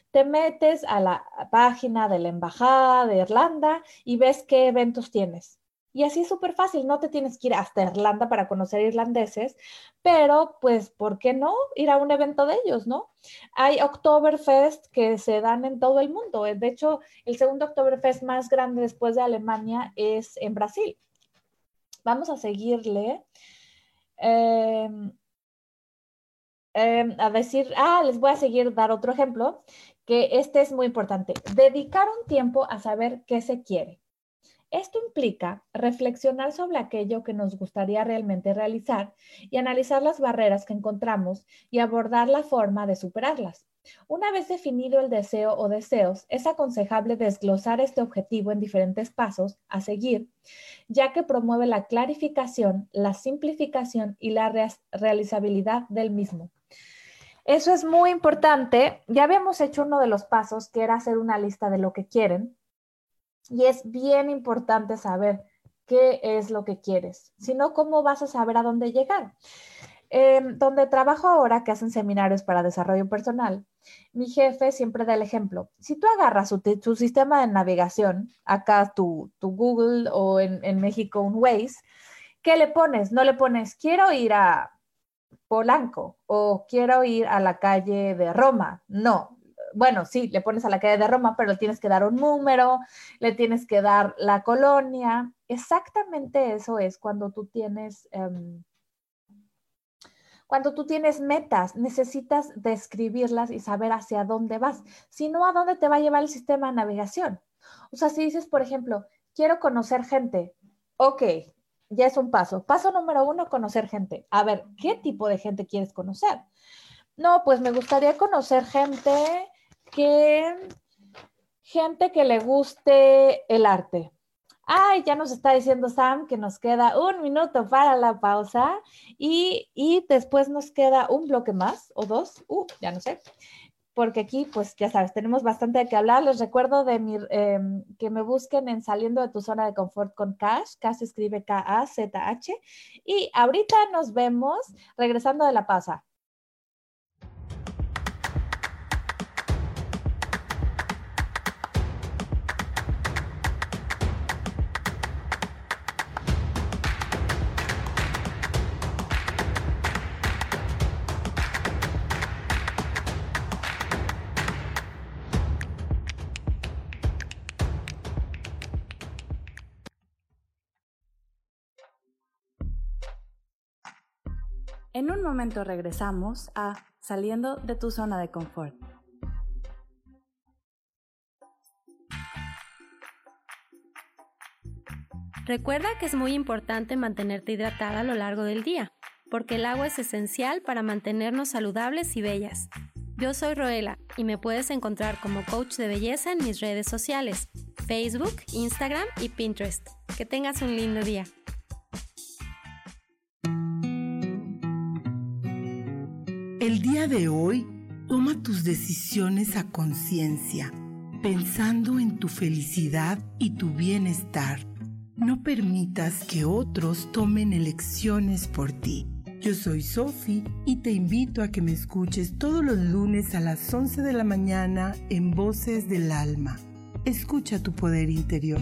B: Te metes a la página de la Embajada de Irlanda y ves qué eventos tienes. Y así es súper fácil, no te tienes que ir hasta Irlanda para conocer irlandeses, pero pues, ¿por qué no ir a un evento de ellos, no? Hay Oktoberfest que se dan en todo el mundo. De hecho, el segundo Oktoberfest más grande después de Alemania es en Brasil. Vamos a seguirle. Em, em, a decir, ah, les voy a seguir, dar otro ejemplo, que este es muy importante. Dedicar un tiempo a saber qué se quiere. Esto implica reflexionar sobre aquello que nos gustaría realmente realizar y analizar las barreras que encontramos y abordar la forma de superarlas. Una vez definido el deseo o deseos, es aconsejable desglosar este objetivo en diferentes pasos a seguir, ya que promueve la clarificación, la simplificación y la realizabilidad del mismo. Eso es muy importante. Ya habíamos hecho uno de los pasos, que era hacer una lista de lo que quieren, y es bien importante saber qué es lo que quieres, si no, ¿cómo vas a saber a dónde llegar? Donde trabajo ahora, que hacen seminarios para desarrollo personal, mi jefe siempre da el ejemplo. Si tú agarras tu, sistema de navegación, acá tu, Google o en, en, México un Waze, ¿qué le pones? No le pones, quiero ir a Polanco o quiero ir a la calle de Roma. No, bueno, sí, le pones a la calle de Roma, pero le tienes que dar un número, le tienes que dar la colonia. Exactamente eso es cuando tú tienes, em, cuando tú tienes metas, necesitas describirlas y saber hacia dónde vas. Si no, ¿a dónde te va a llevar el sistema de navegación? O sea, si dices, por ejemplo, quiero conocer gente, ok, ya es un paso. Paso número uno, conocer gente. A ver, ¿qué tipo de gente quieres conocer? No, pues me gustaría conocer gente que gente que le guste el arte. Ay, ya nos está diciendo Sam que nos queda un minuto para la pausa y, después nos queda un bloque más o dos, uh, ya no sé, porque aquí, pues ya sabes, tenemos bastante de qué hablar. Les recuerdo de mi, em, que me busquen en Saliendo de tu zona de confort con Cash. Cash escribe K-A-Z-H. Y ahorita nos vemos regresando de la pausa. En un momento regresamos a Saliendo de tu zona de confort.
A: Recuerda que es muy importante mantenerte hidratada a lo largo del día, porque el agua es esencial para mantenernos saludables y bellas. Yo soy Roela y me puedes encontrar como coach de belleza en mis redes sociales, Facebook, Instagram y Pinterest. Que tengas un lindo día.
G: El día de hoy Toma tus decisiones a conciencia, pensando en tu felicidad y tu bienestar. No permitas que otros tomen elecciones por ti. Yo soy Sophie y te invito a que me escuches todos los lunes a las 11 de la mañana en Voces del Alma. Escucha tu poder interior.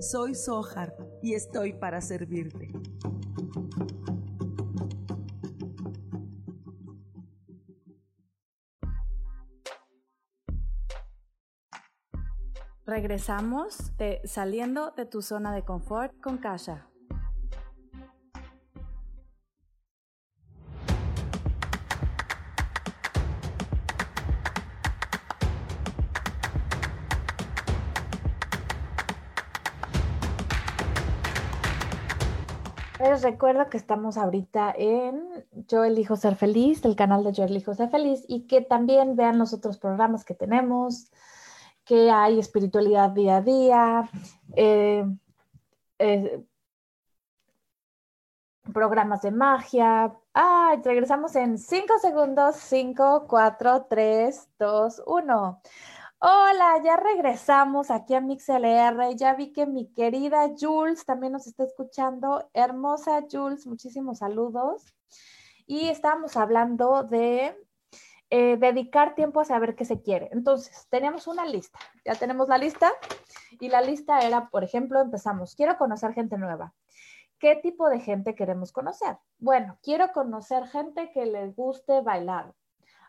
F: Soy Sohar y estoy para servirte.
B: Regresamos de saliendo de tu zona de confort con Kasha. Les recuerdo que estamos ahorita en Yo elijo ser feliz, el canal de Yo elijo ser feliz, y que también vean los otros programas que tenemos, que hay espiritualidad día a día, eh, eh, programas de magia. Ah, regresamos en 5 segundos, 5, 4, 3, 2, 1. Hola, ya regresamos aquí a MixLR. Ya vi que mi querida Jules también nos está escuchando. Hermosa Jules, muchísimos saludos. Y estábamos hablando de eh, dedicar tiempo a saber qué se quiere. Entonces, teníamos una lista, ya tenemos la lista y la lista era, por ejemplo, empezamos, quiero conocer gente nueva. ¿Qué tipo de gente queremos conocer? Bueno, quiero conocer gente que les guste bailar.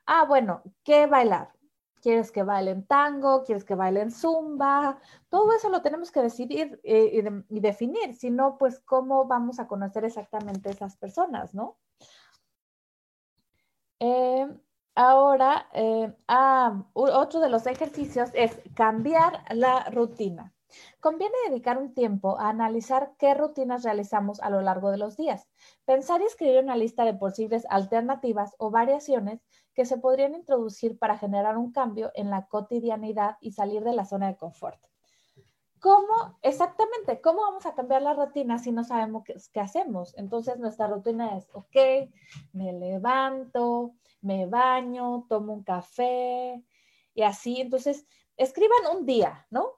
B: Ah, bueno, ¿qué bailar? ¿Quieres que bailen tango? ¿Quieres que bailen zumba? Todo eso lo tenemos que decidir eh, y, definir, si no, pues cómo vamos a conocer exactamente esas personas, ¿no? Eh, Ahora, eh, ah, otro de los ejercicios es cambiar la rutina. Conviene dedicar un tiempo a analizar qué rutinas realizamos a lo largo de los días. Pensar y escribir una lista de posibles alternativas o variaciones que se podrían introducir para generar un cambio en la cotidianidad y salir de la zona de confort. ¿Cómo? Exactamente, ¿cómo vamos a cambiar la rutina si no sabemos qué, hacemos? Entonces nuestra rutina es, ok, me levanto, me baño, tomo un café y así. Entonces, escriban un día, ¿no?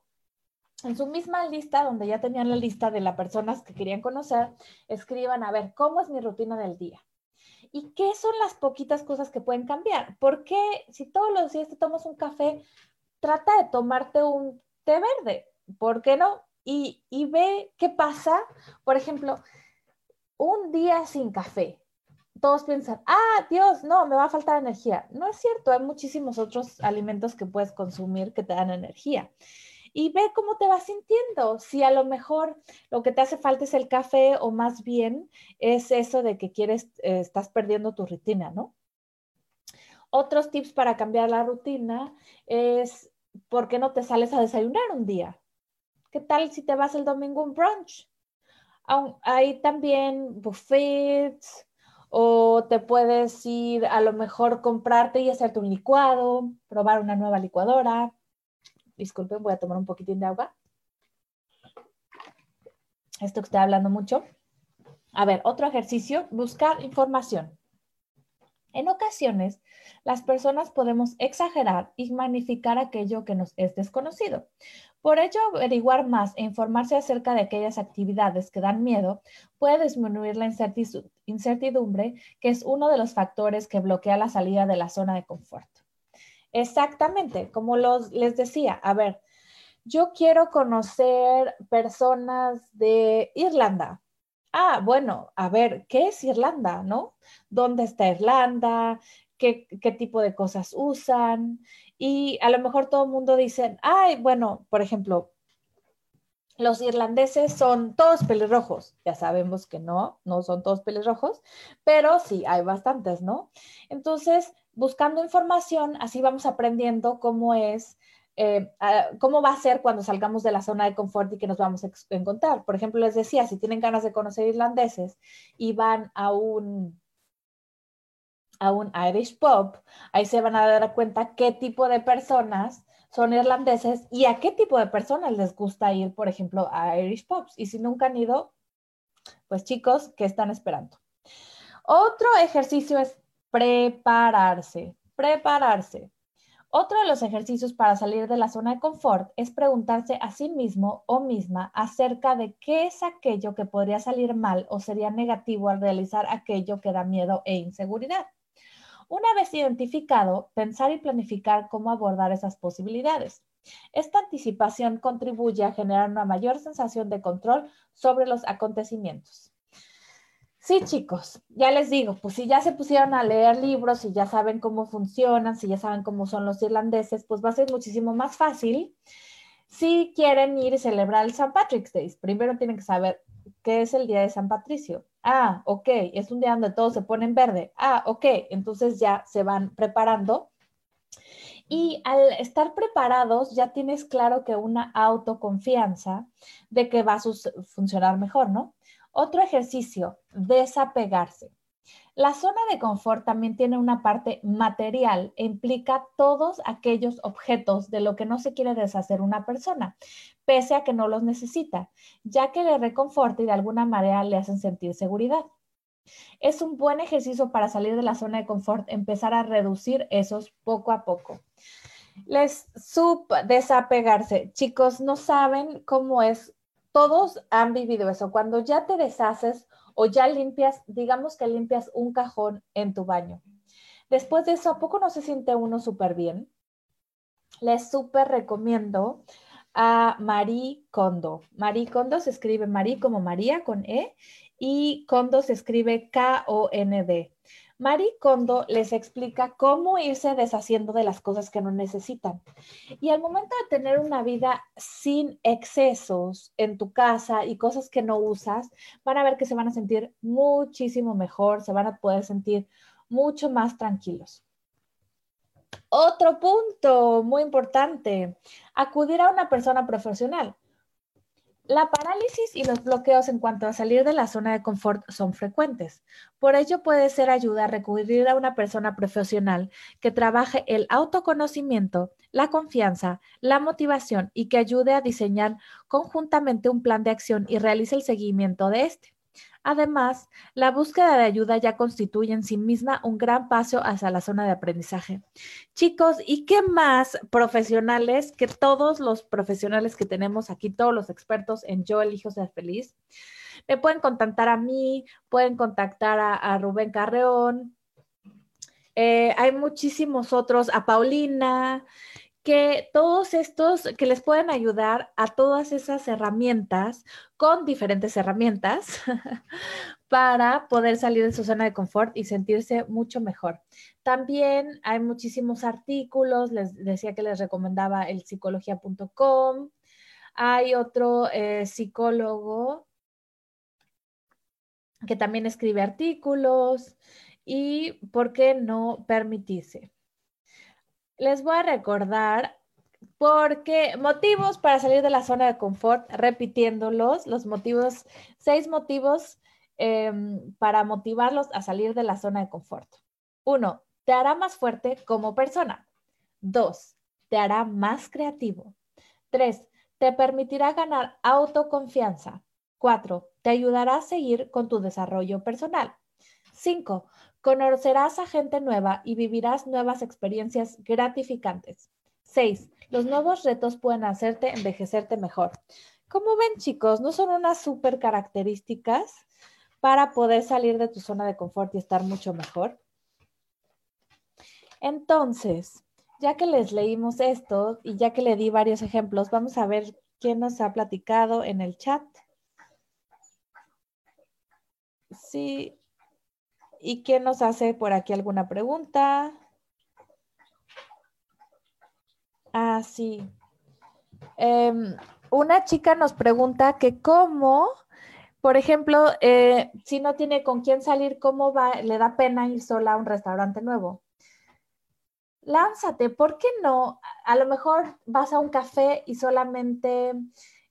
B: En su misma lista, donde ya tenían la lista de las personas que querían conocer, escriban, a ver, ¿cómo es mi rutina del día? ¿Y qué son las poquitas cosas que pueden cambiar? Porque si todos los días te tomas un café, trata de tomarte un té verde, ¿por qué no? Y, y ve qué pasa. Por ejemplo, un día sin café, todos piensan, ah, Dios, no, me va a faltar energía. No es cierto, hay muchísimos otros alimentos que puedes consumir que te dan energía. Y ve cómo te vas sintiendo. Si a lo mejor lo que te hace falta es el café o más bien es eso de que quieres, eh, estás perdiendo tu rutina, ¿no? Otros tips para cambiar la rutina es, ¿por qué no te sales a desayunar un día? ¿Qué tal si te vas el domingo un brunch? Hay también buffets, o te puedes ir a lo mejor comprarte y hacerte un licuado, probar una nueva licuadora. Disculpen, voy a tomar un poquitín de agua. Esto que estoy hablando mucho. A ver, otro ejercicio, buscar información. En ocasiones, las personas podemos exagerar y magnificar aquello que nos es desconocido. Por ello, averiguar más e informarse acerca de aquellas actividades que dan miedo puede disminuir la incertidumbre, que es uno de los factores que bloquea la salida de la zona de confort. Exactamente, como les decía, a ver, yo quiero conocer personas de Irlanda. Ah, bueno, a ver, ¿qué es Irlanda, no? ¿Dónde está Irlanda? ¿Qué, qué tipo de cosas usan? Y a lo mejor todo el mundo dice, ay, bueno, por ejemplo, los irlandeses son todos pelirrojos. Ya sabemos que no, no son todos pelirrojos, pero sí, hay bastantes, ¿no? Entonces, buscando información, así vamos aprendiendo cómo es, eh, cómo va a ser cuando salgamos de la zona de confort y que nos vamos a encontrar. Por ejemplo, les decía, si tienen ganas de conocer irlandeses y van a un a un Irish pub, ahí se van a dar cuenta qué tipo de personas son irlandeses y a qué tipo de personas les gusta ir, por ejemplo, a Irish pubs. Y si nunca han ido, pues chicos, ¿qué están esperando? Otro ejercicio es prepararse, prepararse. Otro de los ejercicios para salir de la zona de confort es preguntarse a sí mismo o misma acerca de qué es aquello que podría salir mal o sería negativo al realizar aquello que da miedo e inseguridad. Una vez identificado, pensar y planificar cómo abordar esas posibilidades. Esta anticipación contribuye a generar una mayor sensación de control sobre los acontecimientos. Sí, chicos, ya les digo, pues si ya se pusieron a leer libros, si ya saben cómo funcionan, si ya saben cómo son los irlandeses, pues va a ser muchísimo más fácil si quieren ir y celebrar el St. Patrick's Day. Primero tienen que saber qué es el Día de San Patricio. Ah, ok, es un día donde todo se pone en verde. Ah, ok, entonces ya se van preparando. Y al estar preparados, ya tienes claro que una autoconfianza de que va a funcionar mejor, ¿no? Otro ejercicio, desapegarse. La zona de confort también tiene una parte material implica todos aquellos objetos de lo que no se quiere deshacer una persona, pese a que no los necesita, ya que le reconforta y de alguna manera le hacen sentir seguridad. Es un buen ejercicio para salir de la zona de confort, empezar a reducir esos poco a poco. Les sub desapegarse. Chicos, no saben cómo es. Todos han vivido eso. Cuando ya te deshaces o ya limpias, digamos que limpias un cajón en tu baño. Después de eso, ¿a poco no se siente uno súper bien? Les súper recomiendo a Marie Kondo. Marie Kondo se escribe Marie como María con E y Kondo se escribe K-O-N-D. Marie Kondo les explica cómo irse deshaciendo de las cosas que no necesitan. Y al momento de tener una vida sin excesos en tu casa y cosas que no usas, van a ver que se van a sentir muchísimo mejor, se van a poder sentir mucho más tranquilos. Otro punto muy importante, acudir a una persona profesional. La parálisis y los bloqueos en cuanto a salir de la zona de confort son frecuentes. Por ello puede ser ayuda a recurrir a una persona profesional que trabaje el autoconocimiento, la confianza, la motivación y que ayude a diseñar conjuntamente un plan de acción y realice el seguimiento de este. Además, la búsqueda de ayuda ya constituye en sí misma un gran paso hacia la zona de aprendizaje. Chicos, ¿y qué más profesionales que todos los profesionales que tenemos aquí, todos los expertos en Yo elijo ser feliz? Me pueden contactar a mí, pueden contactar a, Rubén Carreón. Eh, hay muchísimos otros, a Paulina, que todos estos, que les pueden ayudar a todas esas herramientas con diferentes herramientas para poder salir de su zona de confort y sentirse mucho mejor. También hay muchísimos artículos, les decía que les recomendaba el psicología.com. Hay otro eh, psicólogo que también escribe artículos y por qué no permitirse les voy a recordar porque motivos para salir de la zona de confort, repitiéndolos, los motivos, seis motivos em, para motivarlos a salir de la zona de confort. Uno, te hará más fuerte como persona. Dos, te hará más creativo. Tres, te permitirá ganar autoconfianza. Cuatro, te ayudará a seguir con tu desarrollo personal. Cinco, Conocerás a gente nueva y vivirás nuevas experiencias gratificantes. 6. Los nuevos retos pueden hacerte envejecerte mejor. Como ven, chicos, no son unas super características para poder salir de tu zona de confort y estar mucho mejor. Entonces, ya que les leímos esto y ya que le di varios ejemplos, vamos a ver quién nos ha platicado en el chat. Sí. ¿Y quién nos hace por aquí alguna pregunta? Ah, sí. Em, una chica nos pregunta que cómo, por ejemplo, eh, si no tiene con quién salir, ¿cómo va? Le da pena ir sola a un restaurante nuevo. Lánzate, ¿por qué no? A lo mejor vas a un café y solamente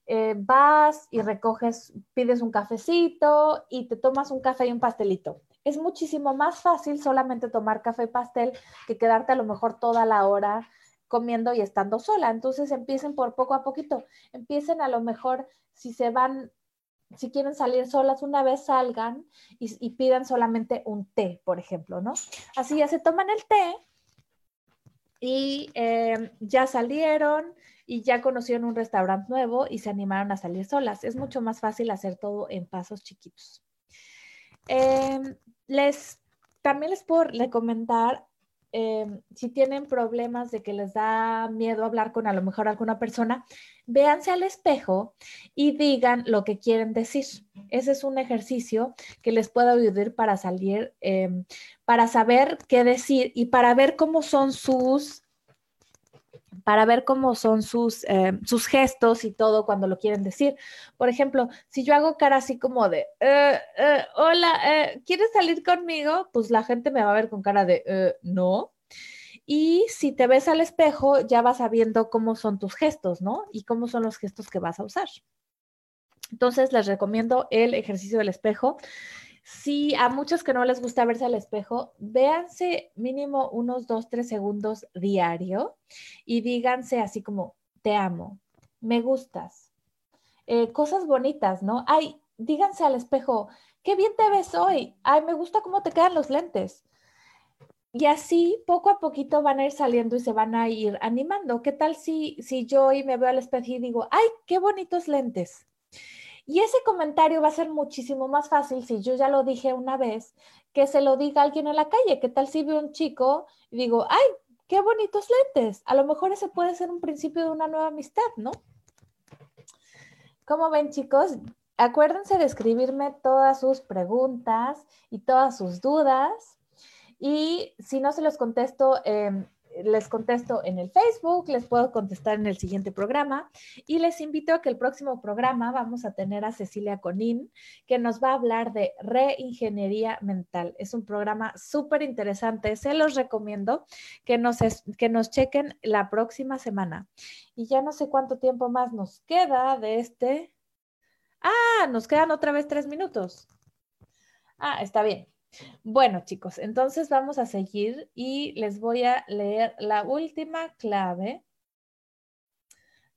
B: eh, vas y recoges, pides un cafecito y te tomas un café y un pastelito. Es muchísimo más fácil solamente tomar café y pastel que quedarte a lo mejor toda la hora comiendo y estando sola. Entonces empiecen por poco a poquito. Empiecen a lo mejor si se van, si quieren salir solas, una vez salgan y, pidan solamente un té, por ejemplo, ¿no? Así ya se toman el té y em, ya salieron y ya conocieron un restaurante nuevo y se animaron a salir solas. Es mucho más fácil hacer todo en pasos chiquitos. Em, les, también les puedo recomendar Em, si tienen problemas de que les da miedo hablar con a lo mejor alguna persona, véanse al espejo y digan lo que quieren decir. Ese es un ejercicio que les puede ayudar para salir, em, para saber qué decir y para ver cómo son sus para ver cómo son sus, eh, sus gestos y todo cuando lo quieren decir. Por ejemplo, si yo hago cara así como de, eh, eh, hola, ¿quieres salir conmigo? Pues la gente me va a ver con cara de, no. Y si te ves al espejo, ya vas sabiendo cómo son tus gestos, ¿no? Y cómo son los gestos que vas a usar. Entonces, les recomiendo el ejercicio del espejo. Si a muchos que no les gusta verse al espejo, véanse mínimo unos dos, tres segundos diario y díganse así como, te amo, me gustas, eh, cosas bonitas, ¿no? Ay, díganse al espejo, qué bien te ves hoy, ay, me gusta cómo te quedan los lentes. Y así poco a poquito van a ir saliendo y se van a ir animando. ¿Qué tal si, si yo hoy me veo al espejo y digo, ay, qué bonitos lentes? Y ese comentario va a ser muchísimo más fácil si yo ya lo dije una vez, que se lo diga alguien en la calle. ¿Qué tal si veo un chico y digo, ay, qué bonitos lentes? A lo mejor ese puede ser un principio de una nueva amistad, ¿no? ¿Cómo ven, chicos? Acuérdense de escribirme todas sus preguntas y todas sus dudas. Y si no se los contesto, eh, les contesto en el Facebook, les puedo contestar en el siguiente programa y les invito a que el próximo programa vamos a tener a Cecilia Conín, que nos va a hablar de reingeniería mental. Es un programa súper interesante, se los recomiendo que nos, que nos chequen la próxima semana. Y ya no sé cuánto tiempo más nos queda de este. Ah, nos quedan otra vez tres minutos. Ah, está bien. Bueno, chicos, entonces vamos a seguir y les voy a leer la última clave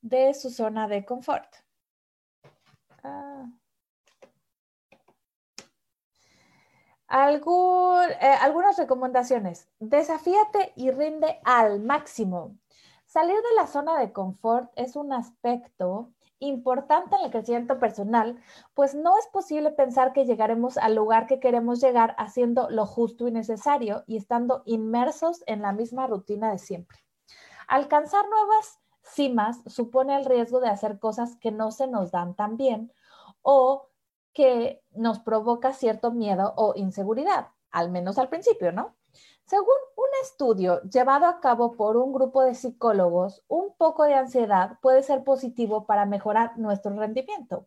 B: de su zona de confort. Ah. Eh, algunas recomendaciones. Desafíate y rinde al máximo. Salir de la zona de confort es un aspecto importante en el crecimiento personal, pues no es posible pensar que llegaremos al lugar que queremos llegar haciendo lo justo y necesario y estando inmersos en la misma rutina de siempre. Alcanzar nuevas cimas supone el riesgo de hacer cosas que no se nos dan tan bien o que nos provoca cierto miedo o inseguridad, al menos al principio, ¿no? Según un estudio llevado a cabo por un grupo de psicólogos, un poco de ansiedad puede ser positivo para mejorar nuestro rendimiento.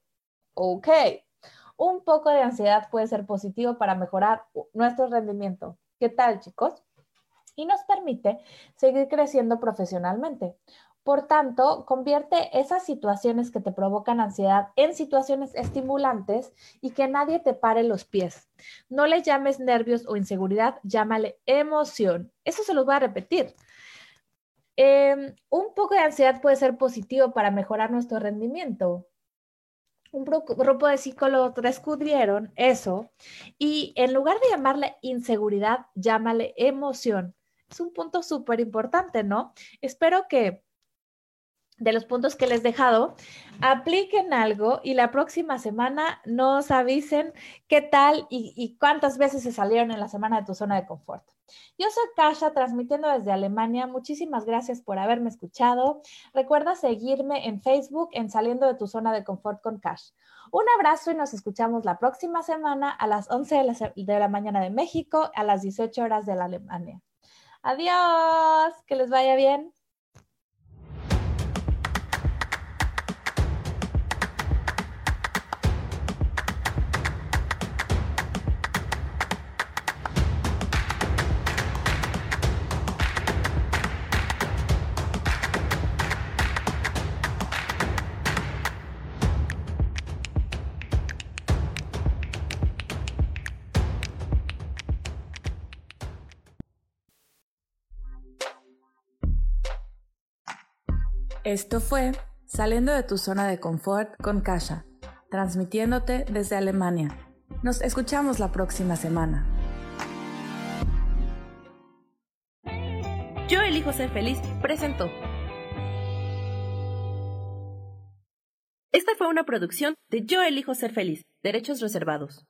B: Ok, un poco de ansiedad puede ser positivo para mejorar nuestro rendimiento. ¿Qué tal, chicos? Y nos permite seguir creciendo profesionalmente. Por tanto, convierte esas situaciones que te provocan ansiedad en situaciones estimulantes y que nadie te pare los pies. No le llames nervios o inseguridad, llámale emoción. Eso se los voy a repetir. Em, un poco de ansiedad puede ser positivo para mejorar nuestro rendimiento. un grupo de psicólogos descubrieron eso y en lugar de llamarle inseguridad, llámale emoción. Es un punto súper importante, ¿no? Espero que de los puntos que les he dejado, apliquen algo y la próxima semana nos avisen qué tal y, cuántas veces se salieron en la semana de tu zona de confort. Yo soy Kasha, transmitiendo desde Alemania. Muchísimas gracias por haberme escuchado. Recuerda seguirme en Facebook en Saliendo de tu zona de confort con Cash. Un abrazo y nos escuchamos la próxima semana a las 11 de la, de la mañana de México, a las 18 horas de la Alemania. Adiós, que les vaya bien. Esto fue Saliendo de tu zona de confort con Kasha, transmitiéndote desde Alemania. Nos escuchamos la próxima semana.
H: Yo elijo ser feliz presentó. Esta fue una producción de Yo elijo ser feliz, derechos reservados.